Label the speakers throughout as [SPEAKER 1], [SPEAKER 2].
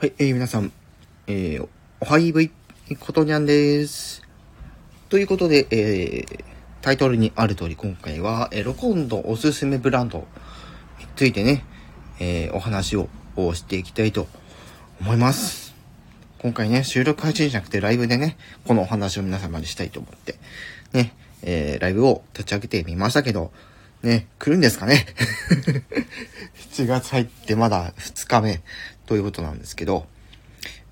[SPEAKER 1] はい、えー、皆さん、えー、おはいぶい、ことにゃんです。ということで、えー、タイトルにある通り今回は、えー、ロコンドおすすめブランドについてね、えー、お話をしていきたいと思います。今回ね、収録配信じゃなくてライブでね、このお話を皆様にしたいと思って、ね、えー、ライブを立ち上げてみましたけど、ね、来るんですかね ?7 月入ってまだ2日目ということなんですけど、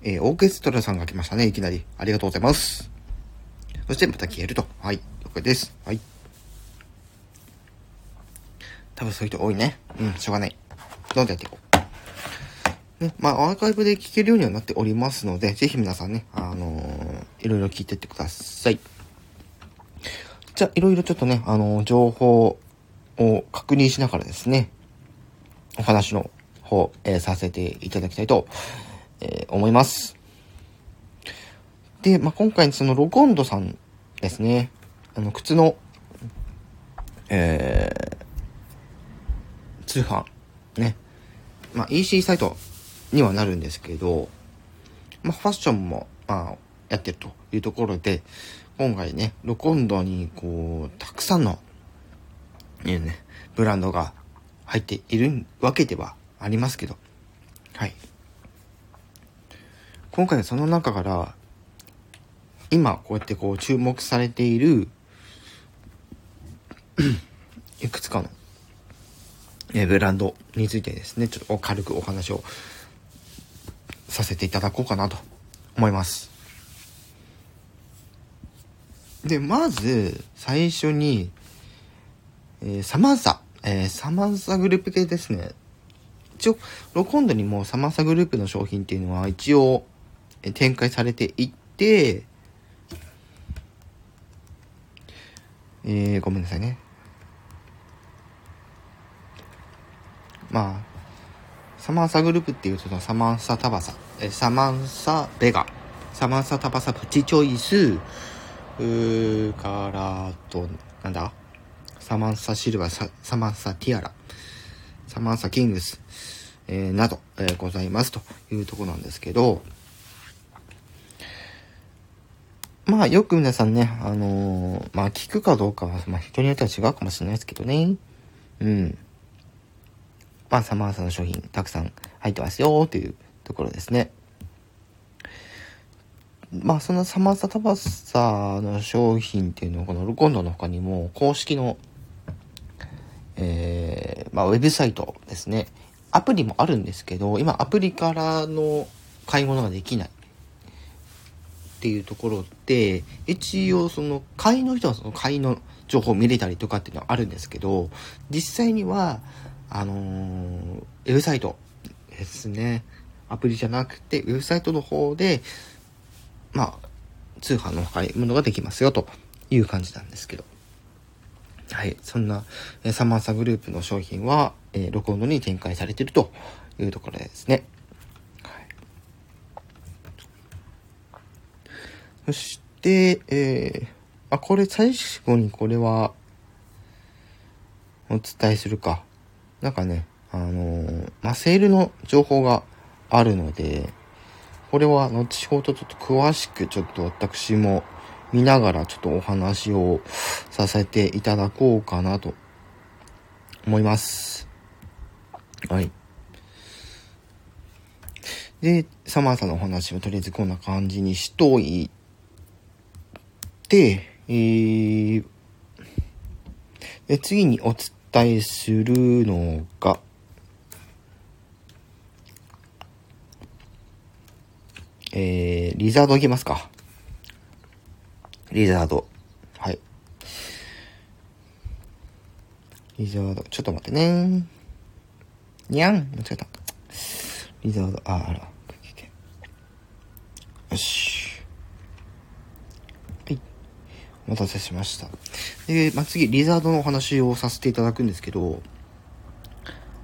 [SPEAKER 1] えー、オーケストラさんが来ましたね、いきなり。ありがとうございます。そしてまた消えると。はい、了解です。はい。多分そういう人多いね。うん、しょうがない。どんどんやっていこう。ね、まあ、アーカイブで聞けるようにはなっておりますので、ぜひ皆さんね、あのーいろいろ聞いてってください。じゃあ、いろいろちょっとね、あのー情報を確認しながらですね、お話の方、えーさせていただきたいと、えー思います。で、まあ、今回そのロコンドさんですね、あの、靴の、えー、通販、ね、まあ、EC サイトにはなるんですけど、まあ、ファッションも、まあ、やってるというところで、今回ね、ロコンドに、こう、たくさんの、ね、ね、ブランドが入っているわけではありますけど、はい。今回その中から、今こうやってこう注目されている、いくつかの、えブランドについてですね、ちょっと軽くお話をさせていただこうかなと思います。で、まず、最初に、えーサマンサ、えーサマンサグループ系ですね。一応、ロコンドにもサマンサグループの商品っていうのは一応、展開されていって、えー、ごめんなさいね。まあ、サマンサグループっていうと、サマンサタバサ、えサマンサベガ、サマンサタバサプチチョイス、うーからと、なんだ？サマンサシルバー、ササマンサティアラ、サマンサキングス、えーなど、えーございますというとこなんですけど、まあよく皆さんね、あのーまあ聞くかどうかは、まあ人によっては違うかもしれないですけどね。うん。まあサマンサの商品たくさん入ってますよというところですね。まあそのサマンサタバサの商品っていうのはこのルコンドの他にも公式のえー、まあウェブサイトですね。アプリもあるんですけど、今アプリからの買い物ができない。っていうところで、一応その買いの人はその買いの情報を見れたりとかっていうのはあるんですけど、実際には、あのーウェブサイトですね。アプリじゃなくて、ウェブサイトの方で、まあ、通販の買い物ができますよという感じなんですけど。はい。そんな、えサマンサグループの商品は、えーロコンドに展開されているというところですね。はい。そして、えー、あ、これ最後にこれは、お伝えするか。なんかね、あのーまあ、セールの情報があるので、これは後ほどちょっと詳しくちょっと私も見ながらちょっとお話をさせていただこうかなと思います。はい。で、サマーさんのお話をとりあえずこんな感じにしといて、えー、で次にお伝えするのが、えー、リザードいきますか。リザード。はい。リザード。ちょっと待ってねにゃん間違えた。リザード、あ、あら。よし。はい。お待たせしました。で、まあ、次、リザードのお話をさせていただくんですけど、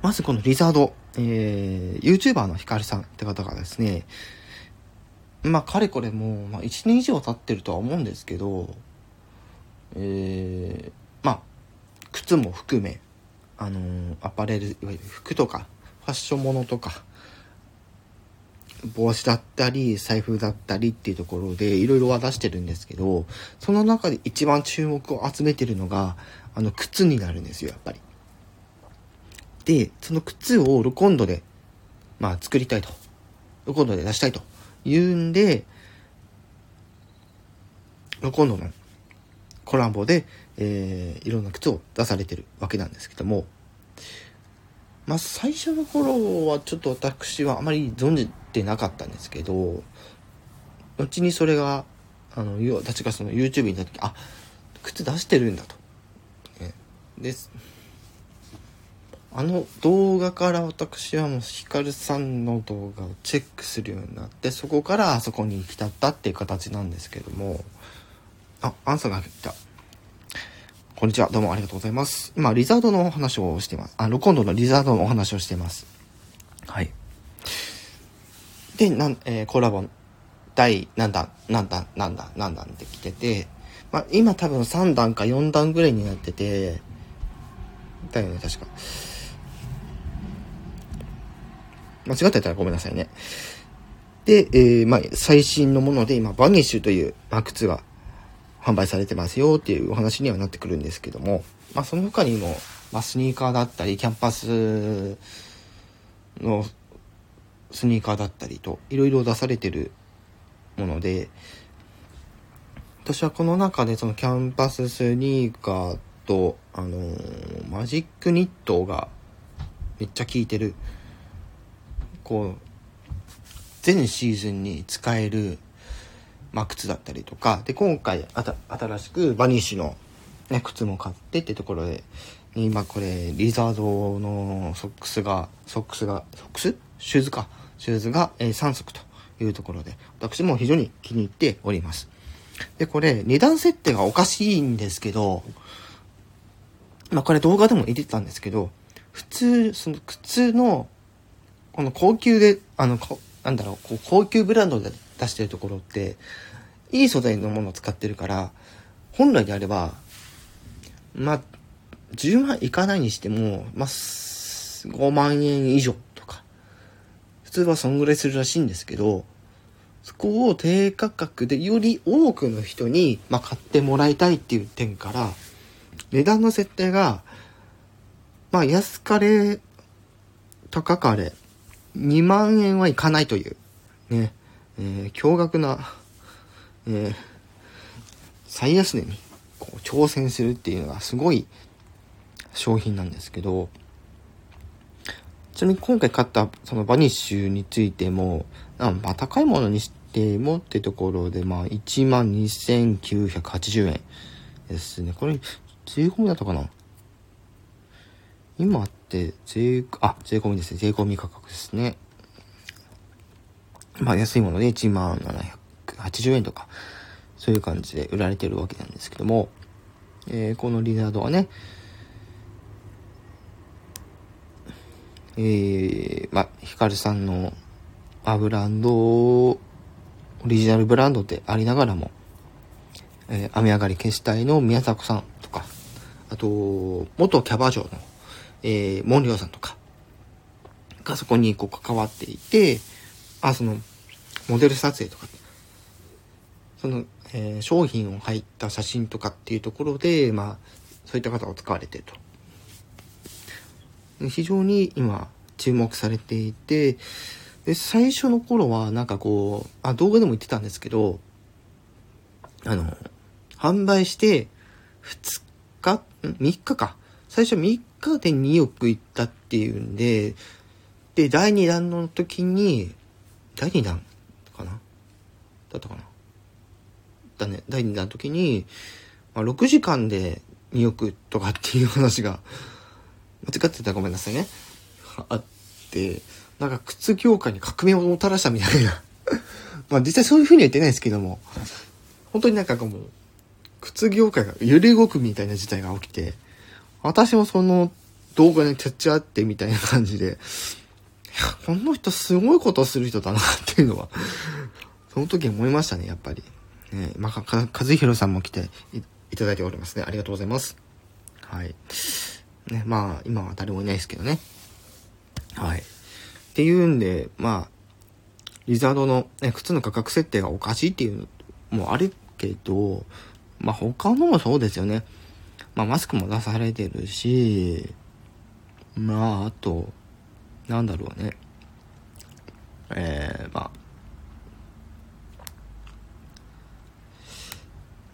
[SPEAKER 1] まずこのリザード、えー、YouTuber のヒカルさんって方がですね、まあ、かれこれもう、まあ、1年以上経ってるとは思うんですけど、えー、まあ、靴も含め、あのーアパレル、いわゆる服とか、ファッションものとか、帽子だったり、財布だったりっていうところでいろいろは出してるんですけど、その中で一番注目を集めてるのが、あの、靴になるんですよ、やっぱり。で、その靴をロコンドで、まあ、作りたいと。ロコンドで出したいと。いうんで、ロコンドのコラボで、えー、いろんな靴を出されてるわけなんですけども、まあ、最初の頃はちょっと私はあまり存じてなかったんですけど、後にそれが、あの、私がその YouTube に行った時、あ、靴出してるんだと。ね、で、あの動画から私はもうヒカルさんの動画をチェックするようになって、そこからあそこに行き立ったっていう形なんですけども、あ、アンサーが来た。こんにちは。どうもありがとうございます。今、リザードのお話をしてます。あの、今度のリザードのお話をしてます。はい。で、なん、えー、コラボ、第何弾、何弾、何弾、何弾って来てて、まあ、今多分3弾か4弾ぐらいになってて、だよね、確か。間違ってたらごめんなさいね。で、えー、まあ、最新のもので今、バニッシュという、まあ、靴が販売されてますよっていうお話にはなってくるんですけども、まあその他にも、まあスニーカーだったり、キャンパスのスニーカーだったりと、いろいろ出されてるもので、私はこの中でそのキャンパススニーカーと、あのー、マジックニットがめっちゃ効いてる、こう、全シーズンに使えるまあ、靴だったりとか、で、今回、新しくバニッシュの、ね、靴も買ってってところで、今これ、リザードのソックスが、ソックスが、ソックス？シューズか。シューズが、えー、3足というところで、私も非常に気に入っております。で、これ、値段設定がおかしいんですけど、まあ、これ動画でも入れてたんですけど、普通、その靴の、この高級で、あの、こなんだろう、こう高級ブランドで出してるところって、いい素材のものを使ってるから、本来であれば、まあ、10万いかないにしても、まあ、5万円以上とか、普通はそんぐらいするらしいんですけど、そこを低価格でより多くの人に、まあ、買ってもらいたいっていう点から、値段の設定が、まあ、安かれ、高かれ、2万円はいかないという、ね、えー、驚愕な、えー、最安値にこう挑戦するっていうのがすごい商品なんですけど、ちなみに今回買ったそのバニッシュについても、まあ高いものにしてもってところで、まあ1万2980円ですね。これ、税込みだったかな？今て税、あ、税込みですね。税込み価格ですね。まあ安いもので1万780円とか、そういう感じで売られてるわけなんですけども、えー、このリザードはね、えー、まあ、ヒカルさんの、まあ、ブランド、オリジナルブランドでありながらも、えー、雨上がり消したいの宮迫さんとか、あと、元キャバ嬢の、えー、モンリオさんとか、がそこにこう関わっていて、あ、その、モデル撮影とか、その、えー、商品を入った写真とかっていうところで、まあ、そういった方を使われてると。非常に今、注目されていて、で、最初の頃はなんかこう、あ、動画でも言ってたんですけど、あの、販売して2日、3日か。最初3日で2億いったっていうんで、で、第2弾の時に、第2弾かな？だったかな？だね、第2弾の時に、まあ、6時間で2億とかっていう話が、間違ってたらごめんなさいね。あって、なんか靴業界に革命をもたらしたみたいな。まあ実際そういう風には言ってないですけども、本当になんかこう、靴業界が揺れ動くみたいな事態が起きて、私もその動画に立ち会ってみたいな感じで、この人すごいことする人だなっていうのは、その時思いましたね、やっぱり。ね、まあ、か、和弘さんも来ていただいておりますね。ありがとうございます。はい。ね、まあ、今は誰もいないですけどね。はい。っていうんで、まあ、リザードの、ね、靴の価格設定がおかしいっていうのもあるけど、まあ他のもそうですよね。まあマスクも出されてるし、まああと、なんだろうね。えー、ま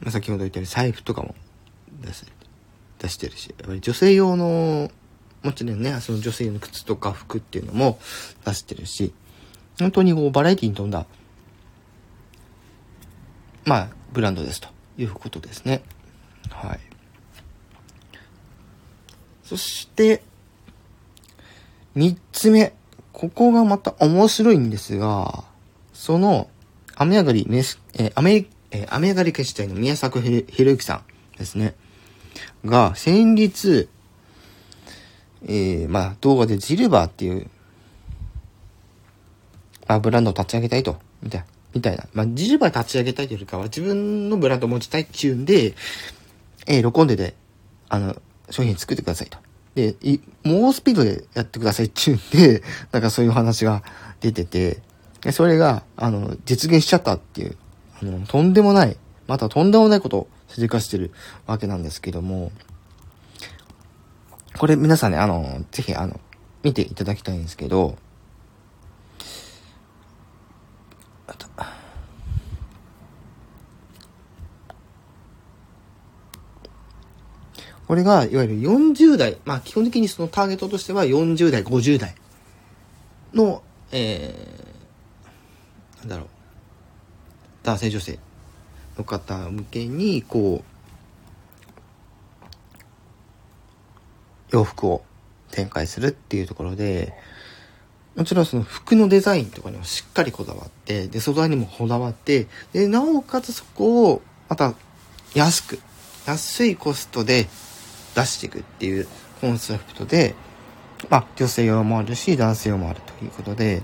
[SPEAKER 1] あ、先ほど言ったように財布とかも出す出してるし、やっぱり女性用の、もちろんね、その女性用の靴とか服っていうのも出してるし、本当にこうバラエティに富んだ、まあ、ブランドですということですね。はい。そして、三つ目。ここがまた面白いんですが、その、雨上がり、えー、雨、えー、雨上がり消したいの宮作ひろゆきさんですね。が、先日、えー、まあ、動画でジルバーっていう、まあ、ブランドを立ち上げたいと、みたいな、みたいな。まあ、ジルバー立ち上げたいというよりかは、自分のブランドを持ちたいっていうんで、えー、録音でで、あの、商品作ってくださいと。で、猛スピードでやってくださいって言うんで、なんかそういう話が出てて、それが、あの、実現しちゃったっていう、あの、とんでもない、またとんでもないことをしでかしてるわけなんですけども、これ皆さんね、あの、ぜひ、あの、見ていただきたいんですけど、これが、いわゆる40代、まあ基本的にそのターゲットとしては40代、50代の、えー、なんだろう、男性女性。の方向けに、こう、洋服を展開するっていうところで、もちろんその服のデザインとかにもしっかりこだわって、で、素材にもこだわって、で、なおかつそこを、また、安く、安いコストで出していくっていうコンセプトで、まあ、女性用もあるし、男性用もあるということで、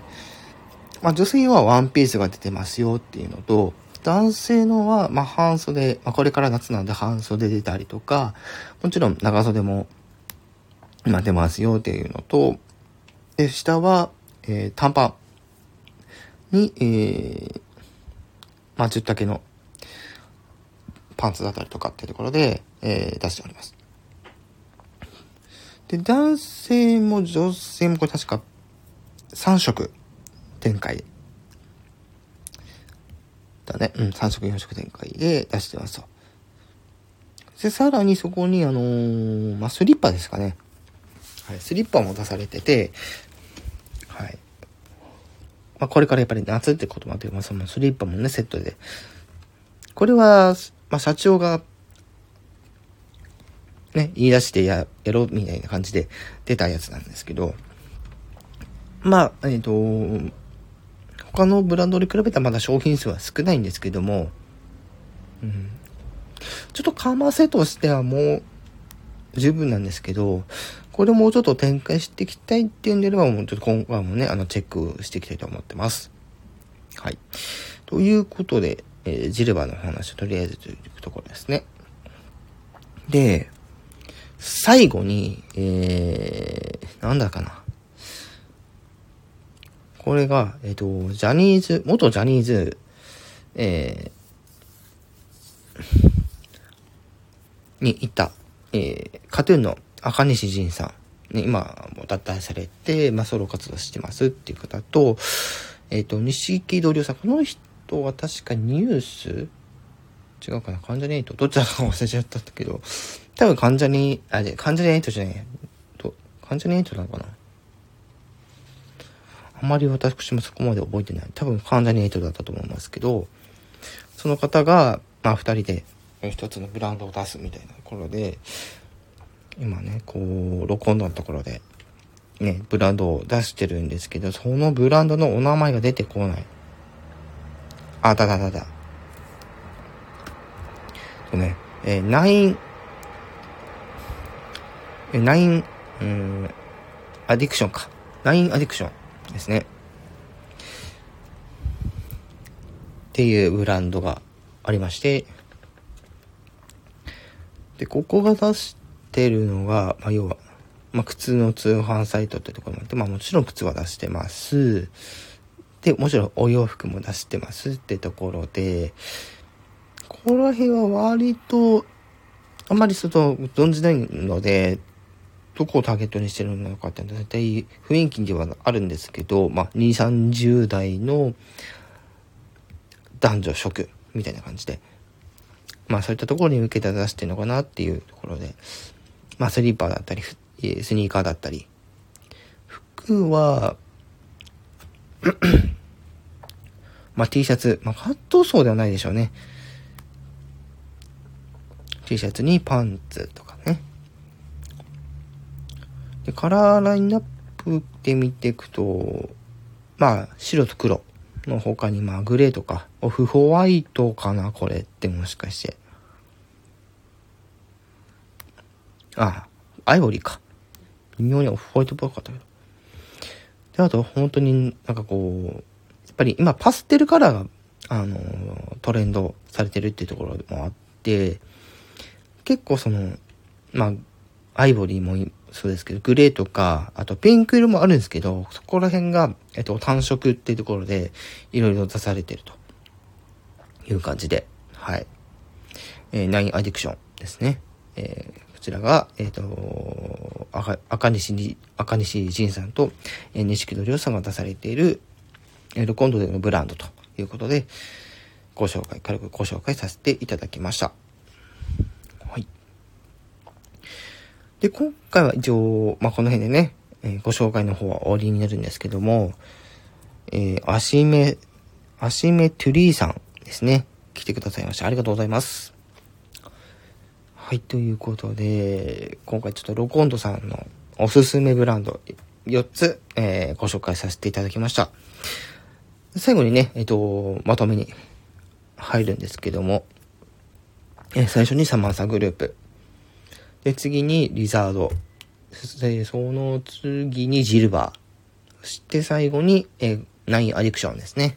[SPEAKER 1] まあ、女性用はワンピースが出てますよっていうのと、男性のは、まあ、半袖、まあ、これから夏なんで半袖出たりとか、もちろん長袖も、今出ますよっていうのと、で、下は、えー、短パンに、えー、まあ、10丈のパンツだったりとかっていうところで、えー、出しております。で、男性も女性もこれ確か3色展開。だね。うん、3色4色展開で出してますと。で、さらにそこにあのー、まあ、スリッパですかね。はい、スリッパも出されてて、はい。まあ、これからやっぱり夏ってこともあって、まあ、そのスリッパもね、セットで。これは、まあ、社長がね、言い出してや、やろうみたいな感じで出たやつなんですけど、まあ、えっ、ー、と、他のブランドに比べたらまだ商品数は少ないんですけども、うん、ちょっとカマセとしてはもう十分なんですけど、これもうちょっと展開していきたいっていうんであれば、もうちょっと今後もね、あの、チェックしていきたいと思ってます。はい。ということで、えー、ジルバの話をとりあえずというところですね。で、最後に、えー、なんだかな。これが、えっ、ー、と、ジャニーズ、元ジャニーズ、えー、にいた、えー、カトゥーンの赤西仁さん、ね、今もう脱退されて、まあ、ソロ活動してますっていう方と、えっ、ー、と、西木同僚さん、この人は確かニュース？違うかな？関ジャニエイト？どっちだか忘れちゃったけど、多分関ジャニ、あ、で、関ジャニエイトじゃない。と、関ジャニエイトなのかなあんまり私もそこまで覚えてない。多分関ジャニエイトだったと思いますけど、その方が、まあ二人で一つのブランドを出すみたいなところで、今ね、こう、録音のところで、ね、ブランドを出してるんですけど、そのブランドのお名前が出てこない。あ、だだだだ。とね、えー、ナイン、え、ナイン、うん、アディクションか。ナインアディクションですね。っていうブランドがありまして、で、ここが出してるのが、まあ、要は、まあ、靴の通販サイトってところもあって、まあ、もちろん靴は出してます。で、もちろんお洋服も出してますってところで、ここら辺は割と、あんまりちょっと存じないので、どこをターゲットにしてるのかって大体雰囲気ではあるんですけど、まあ、2、30代の男女職みたいな感じで、まあそういったところに向けて出してるのかなっていうところで、まあスリーパーだったり、スニーカーだったり、服は、まあ T シャツ、まあカットソーではないでしょうね。T シャツにパンツとか。で、カラーラインナップで見ていくと、まあ白と黒の他にまあグレーとか、オフホワイトかなこれってもしかして。あ、アイボリーか。微妙にオフホワイトっぽかったけど。で、あと本当になんかこう、やっぱり今パステルカラーが、あの、トレンドされてるっていうところもあって、結構その、まあ、アイボリーもそうですけど、グレーとか、あとピンク色もあるんですけど、そこら辺が、えっと、単色っていうところで、いろいろ出されてるという感じで、はい。えー、ナインアディクションですね。えー、こちらが、えっ、ー、と、赤、赤西に、赤西仁さんと、えー、西木戸亮さんが出されている、えー、ロコンドでのブランドということで、ご紹介、軽くご紹介させていただきました。で、今回は一応、まあ、この辺でね、えー、ご紹介の方は終わりになるんですけども、えー、アシメ、アシメトゥリーさんですね。来てくださいました。ありがとうございます。はい、ということで、今回ちょっとロコンドさんのおすすめブランド4つ、えー、ご紹介させていただきました。最後にね、えっ、ー、と、まとめに入るんですけども、えー、最初にサマンサグループ、で、次にリザード。で、その次にジルバー。そして最後に、えナインアディクションですね。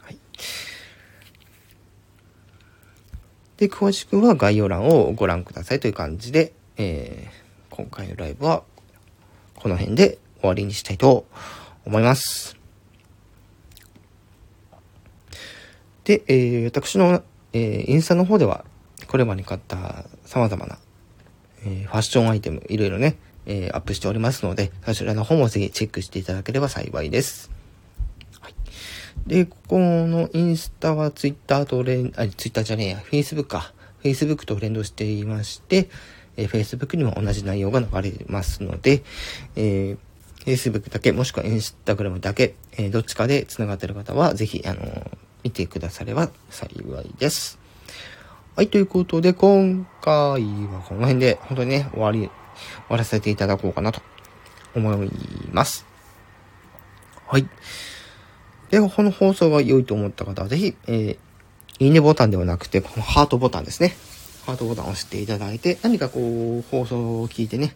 [SPEAKER 1] はい。で、詳しくは概要欄をご覧くださいという感じで、えー、今回のライブはこの辺で終わりにしたいと思います。で、えー、私の、えー、インスタの方では、これまで買った様々なえー、ファッションアイテム、いろいろね、えー、アップしておりますので、そちらの方もぜひチェックしていただければ幸いです。はい。で、ここのインスタはツイッターと連、あ、ツイッターじゃねえや、フェイスブックか。フェイスブックと連動していまして、えー、フェイスブックにも同じ内容が流れますので、えー、Facebook だけ、もしくは Instagram だけ、えー、どっちかで繋がってる方は、ぜひ、あのー、見てくだされば幸いです。はい、ということで、今回はこの辺で、本当にね、終わり、終わらせていただこうかなと思います。はい。で、この放送が良いと思った方は、ぜひ、えー、いいねボタンではなくて、このハートボタンですね。ハートボタンを押していただいて、何かこう、放送を聞いてね、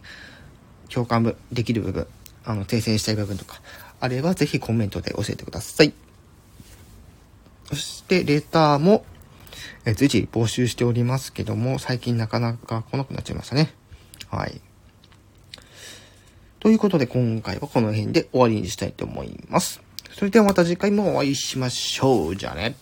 [SPEAKER 1] 共感できる部分、あの、訂正したい部分とか、あれば、ぜひコメントで教えてください。そして、レターも、え随時募集しておりますけども、最近なかなか来なくなっちゃいましたね。はい。ということで今回はこの辺で終わりにしたいと思います。それではまた次回もお会いしましょう。じゃあね。